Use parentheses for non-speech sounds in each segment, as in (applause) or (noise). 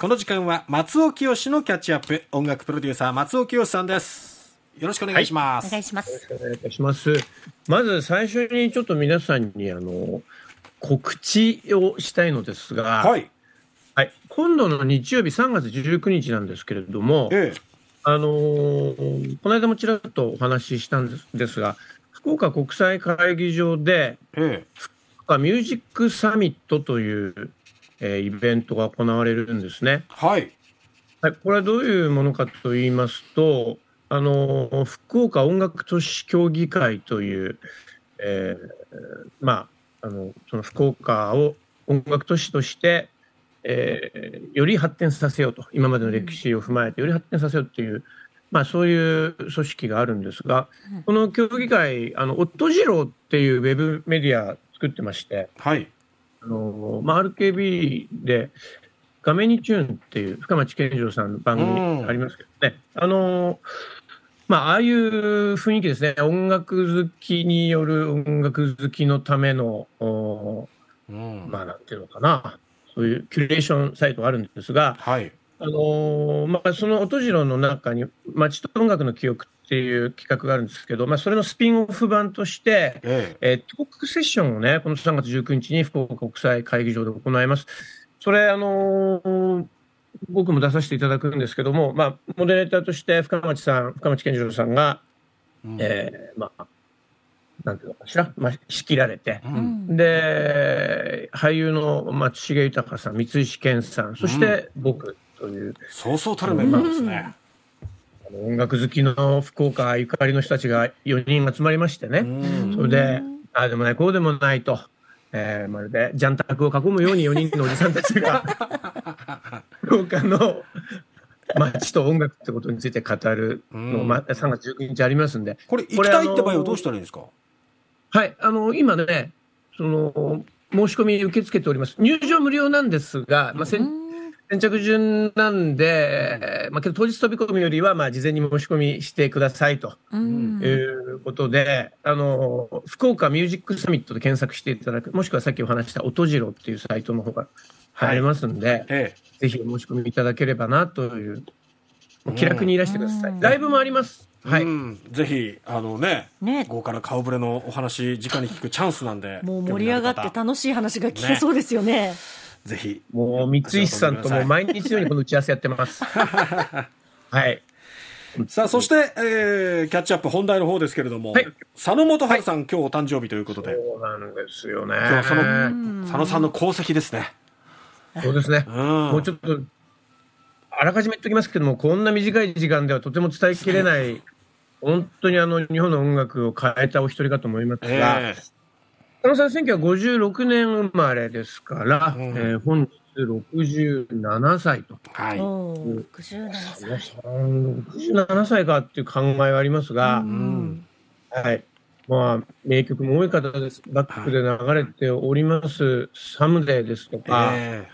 この時間は松尾清のキャッチアップ。音楽プロデューサー松尾清さんです。よろしくお願いします、お願いします。お願いいたします。まず最初にちょっと皆さんにあの告知をしたいのですが、はい。はい、今度の日曜日3月19日なんですけれども、えあのーこの間もちらっとお話ししたんですですが、福岡国際会議場でええ。福岡ミュージックサミットという、えーイベントが行われるんですね。えはい。はい、これはどういうものかと言いますと、あの福岡音楽都市協議会という、えーまあ、あのその福岡を音楽都市として、えーより発展させようと、今までの歴史を踏まえて、より発展させようという、まあ、そういう組織があるんですが、うん。この協議会、あのオットジローっていうウェブメディア作ってまして、はい。あのまあ、RKB で画面にチューンっていう深町健次郎さんの番組ありますけどね、あのまあ、ああいう雰囲気ですね、音楽好きによる音楽好きのための、おうん。まあ、なんていうのかな、そういうキュレーションサイトがあるんですが、はいあのまあ、その音次郎の中に、街と音楽の記憶っていう企画があるんですけど、まあ、それのスピンオフ版として、ええ。ートークセッションをね、この3月19日に福岡国際会議場で行います。それ、あのー僕も出させていただくんですけども、まあ、モデレーターとして深町さん、深町健次郎さんが、えうん。えーまあ、なんていうのかしら、まあ、仕切られて、ううん。んで、俳優の松重豊さん、三石健さん、そして僕という、そうそうたるメンバーですね、音楽好きの福岡ゆかりの人たちが4人集まりましてね、うん。それで、ああでもない、こうでもないと、えーまるでジャンタクを囲むように4人のおじさんたちが、(laughs) 福岡の街と音楽ってことについて語るの、うん。ま3月19日ありますんで、これ行きたいって場合はどうしたらいいんですか？はい、あの今ね、その申し込み受け付けております。入場無料なんですが、まあ、先先着順なんで、まあ、けど当日飛び込みよりは、まあ、事前に申し込みしてくださいとうん。いうことで、あの福岡ミュージックサミットで検索していただく、もしくはさっきお話した音次郎っていうサイトの方が入りますんで、えぜひお申し込みいただければなという、うん。気楽にいらしてください。うん。ライブもあります。えはい。うん、ぜひあのねね。豪華な顔ぶれのお話直に聞くチャンスなんでもう盛り上がって楽しい話が聞けそうですよね。ぜひもう三石さんとも毎日のようにこの打ち合わせやってます。(laughs) はい。さあそして、えーキャッチアップ本題の方ですけれども、はい佐野元春さん、今日お誕生日ということでそうなんですよね。今日はそのん佐野さんの功績ですねそうですね。うんもうちょっと、あらかじめ言っておきますけども、こんな短い時間ではとても伝えきれない、(laughs) 本当にあの日本の音楽を変えたお一人かと思いますが、え佐野さん、1956年生まれですから、うんえー本日67歳と。えはい、おー67佐野歳。さん、67歳かっていう考えはありますが、うんはい。まあ、名曲も多い方です。バックで流れております、サムデーですとか、え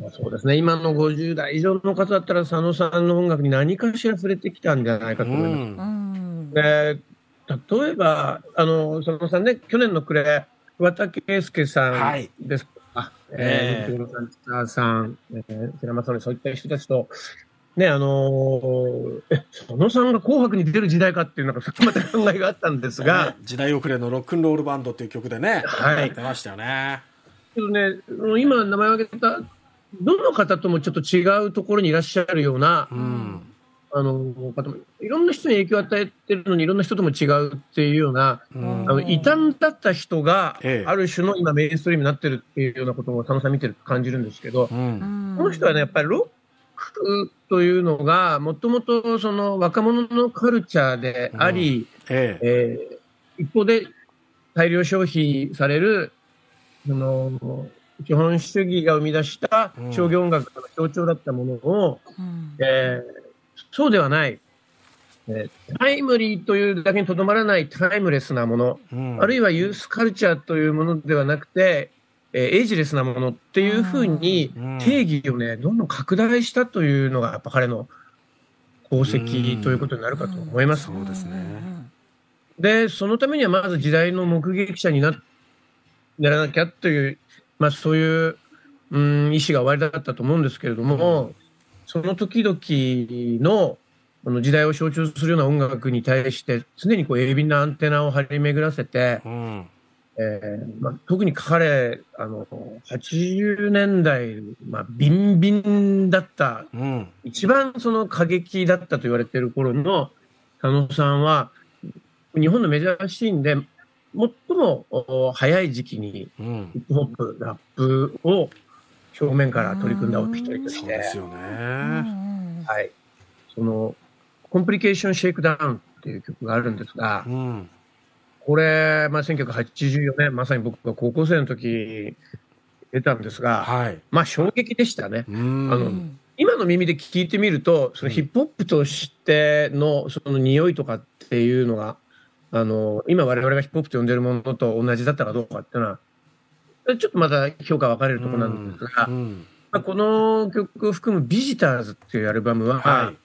まあ、そうですね、今の50代以上の方だったら、佐野さんの音楽に何かしら触れてきたんじゃないえかと思います。うんうんで例えば、あの佐野さんね、去年の暮れ、桑田佳祐さはい。んですとか、ええ。えー、さん、千田さん、えー、寺松さん、そういった人たちと、ね、あのーえ、佐野さんが紅白に出る時代かっていう、なんか、そ (laughs) こまた考えがあったんですが、時代遅れのロックンロールバンドっていう曲でね、はい。出ましたよね。けどね、今、名前を挙げた、どの方ともちょっと違うところにいらっしゃるような、うん。あの方もいろんな人に影響を与えてるのにいろんな人とも違うっていうような、うん。あの異端だった人が、ええ。ある種の今メインストリームになってるっていうようなことを佐野さん見てると感じるんですけど、う。うん。んこの人はね、やっぱりロックというのが、もともとその若者のカルチャーであり、ええ。えー一方で大量消費される、その、基本主義が生み出した商業音楽の象徴だったものを、うん。えーそうではない、えータイムリーというだけにとどまらないタイムレスなもの、うん。あるいはユースカルチャーというものではなくて、えーエイジレスなものっていうふうにうん。定義をね、どんどん拡大したというのが、やっぱ彼の功績ということになるかと思います。そうですね。で、そのためにはまず時代の目撃者になならなきゃという、まあそういううん意思が終わりだったと思うんですけれども、その時々のこの時代を象徴するような音楽に対して常にこう鋭敏なアンテナを張り巡らせて、うん。えーまあ、特に彼あの80年代、まあ、ビンビンだったうん。一番その過激だったと言われている頃の佐野さんは日本のメジャーシーンで最もお早い時期にうんヒ。ップホップラップを正面から取り組んだお一人としてそうですようんね。はい、そのコンプリケーションシェイクダウンっていう曲があるんですがうん。これ、まあ、1984年まさに僕が高校生の時出たんですがはい。まあ衝撃でしたね。うん。あのうん今の耳で聞いてみると、そのヒップホップとしてのその匂いとかっていうのが、あの、今我々がヒップホップと呼んでるものと同じだったかどうかっていうのは、ちょっとまた評価分かれるところなんですが、うん。まあ、この曲を含むビジターズっていうアルバムは、はい。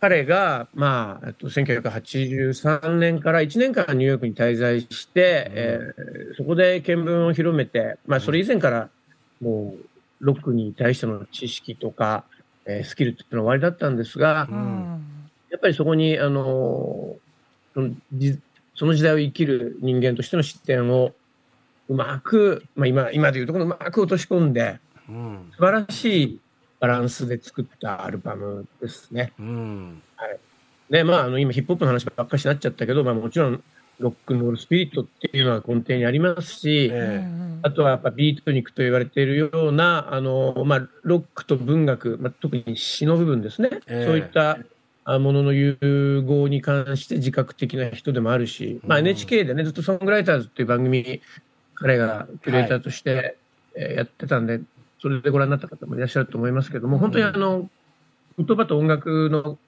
彼が、まあ、えっと1983年から1年間ニューヨークに滞在して、えーそこで見聞を広めて、まあ、それ以前からもう、ロックに対しての知識とか、えースキルっていうのは終わりだったんですが、ううん。んやっぱりそこに、あのそのじその時代を生きる人間としての視点をうまく、まあ、今、今でいうところうまく落とし込んで、うん。素晴らしいバランスで作ったアルバムですね。うん。で、まあ、あの、今、ヒップホップの話ばっかしになっちゃったけど、まあ、もちろん、ロックンロールスピリットっていうのは根底にありますし、えあとはやっぱビートニックと言われているような、あの、まあ、ロックと文学、まあ、特に詩の部分ですね。ええそういったあものの融合に関して自覚的な人でもあるし、まあ、うん NHK でね、ずっとソングライターズっていう番組、彼がキュレーターとして、えーやってたんで、それでご覧になった方もいらっしゃると思いますけども、本当にあの、言葉と音楽の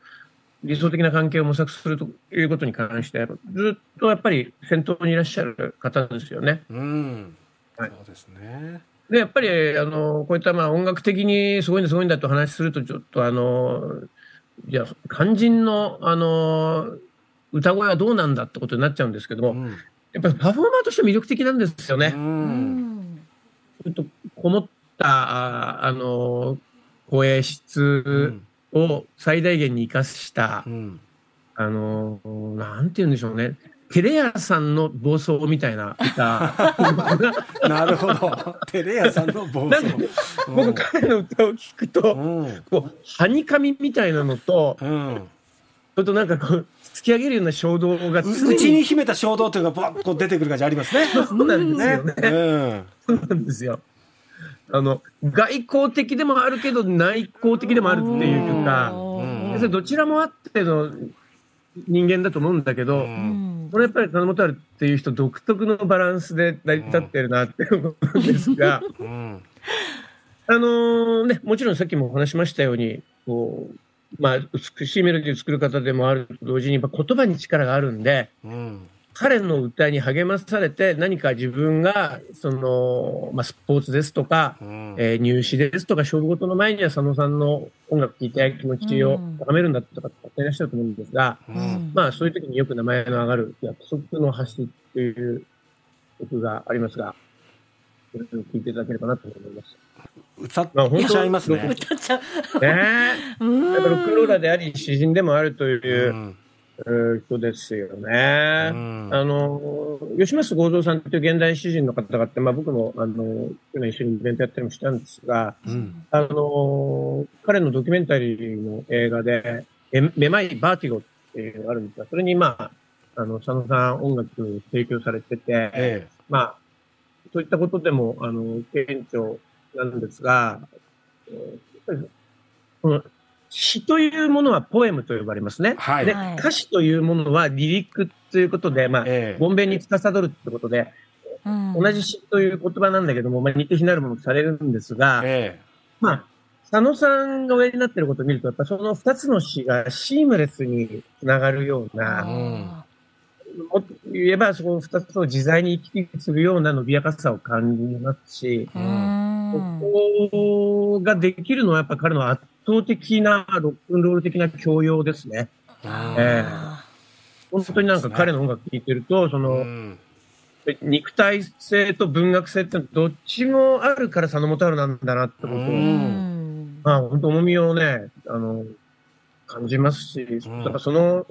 理想的な関係を模索するということに関して、ずっとやっぱり先頭にいらっしゃる方ですよね。うん。はいそうですね。で、やっぱり、あの、こういったまあ音楽的にすごいんだすごいんだと話すると、ちょっとあの、じゃあ、肝心の、あの、歌声はどうなんだってことになっちゃうんですけども、うん。やっぱりパフォーマーとして魅力的なんですよう。ね。うんんちょっとこもった、ああの、声う質ん。を最大限に生かしたう、ん。あの、なんて言うんでしょうね。テレ屋さんの暴走みたいな歌。(laughs) なるほど。テレ屋さんの暴走僕、彼の歌を聞くと、うん。こう、はにかみみたいなのと、うん。それとなんかこう、突き上げるような衝動がう常うちに秘めた衝動というか、バッと出てくる感じありますね。そうなんですよね。ね。うん。そうなんですよ。あの、外交的でもあるけど、内向的でもあるっていうか、うん要するにどちらもあっての人間だと思うんだけど、うんこれやっぱり金本あるっていう人独特のバランスで成り立ってるなって思うんですが、うん。あのーね、もちろんさっきもお話ししましたように、こう、まあ、美しいメロディーを作る方でもあると同時に、やっぱ言葉に力があるんで、うん。彼の歌に励まされて何か自分が、その、まあ、スポーツですとか、うん。えー入試ですとか、勝負事の前には佐野さんの音楽聴いて気持ちを高めるんだとかっていらっしゃると思うんですが、うん。まあ、そういう時によく名前の上がる約束の橋っていう曲がありますが、それを聴いていただければなと思います。歌っまあ本当ちゃいますね。歌っちゃう。ねえ。うんやっぱロックンローラーであり、詩人でもあるという人ですよね。うんあの、吉松剛三さんという現代詩人の方があって、まあ僕も、あの、去年一緒にイベントやったりもしたんですが、うん。あの、彼のドキュメンタリーの映画で、えめまいバーティゴっていうのがあるんですが、それにまあ、あの、佐野さん音楽提供されてて、えまあ、そういったことでも、あの、顕著なんですが、この詩というものはポエムと呼ばれますね。はい。で、はい。歌詞というものはリリックということで、まあ、ええ。ごんべんに司るってことで、うん。同じ詩という言葉なんだけども、まあ、似て非なるものとされるんですが、えまあ、佐野さんがおやりになっていることを見ると、やっぱその二つの詩がシームレスにつながるような、あもっと言えばその二つを自在に行き来するような伸びやかさを感じますし、ーうんここができるのはやっぱ彼の圧倒的なロックンロール的な教養ですね。うんえ本当になんか彼の音楽聴いてると、その、うん肉体性と文学性ってどっちもあるから佐野元春なんだなってことを、ううんん。まあ本当重みをね、あの、感じますし、んだからその、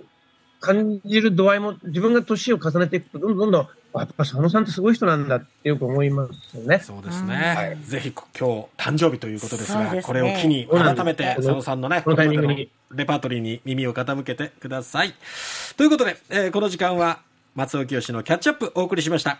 感じる度合いも自分が年を重ねていくと、どんどんどんどん、あやっぱ佐野さんってすごい人なんだってよく思いますよね。そうですうんね。ぜひ今日誕生日ということですが、すねこれを機に改めて佐野さんのね、このタイミングにレパートリーに耳を傾けてください。ということで、えーこの時間は松尾清のキャッチアップお送りしました。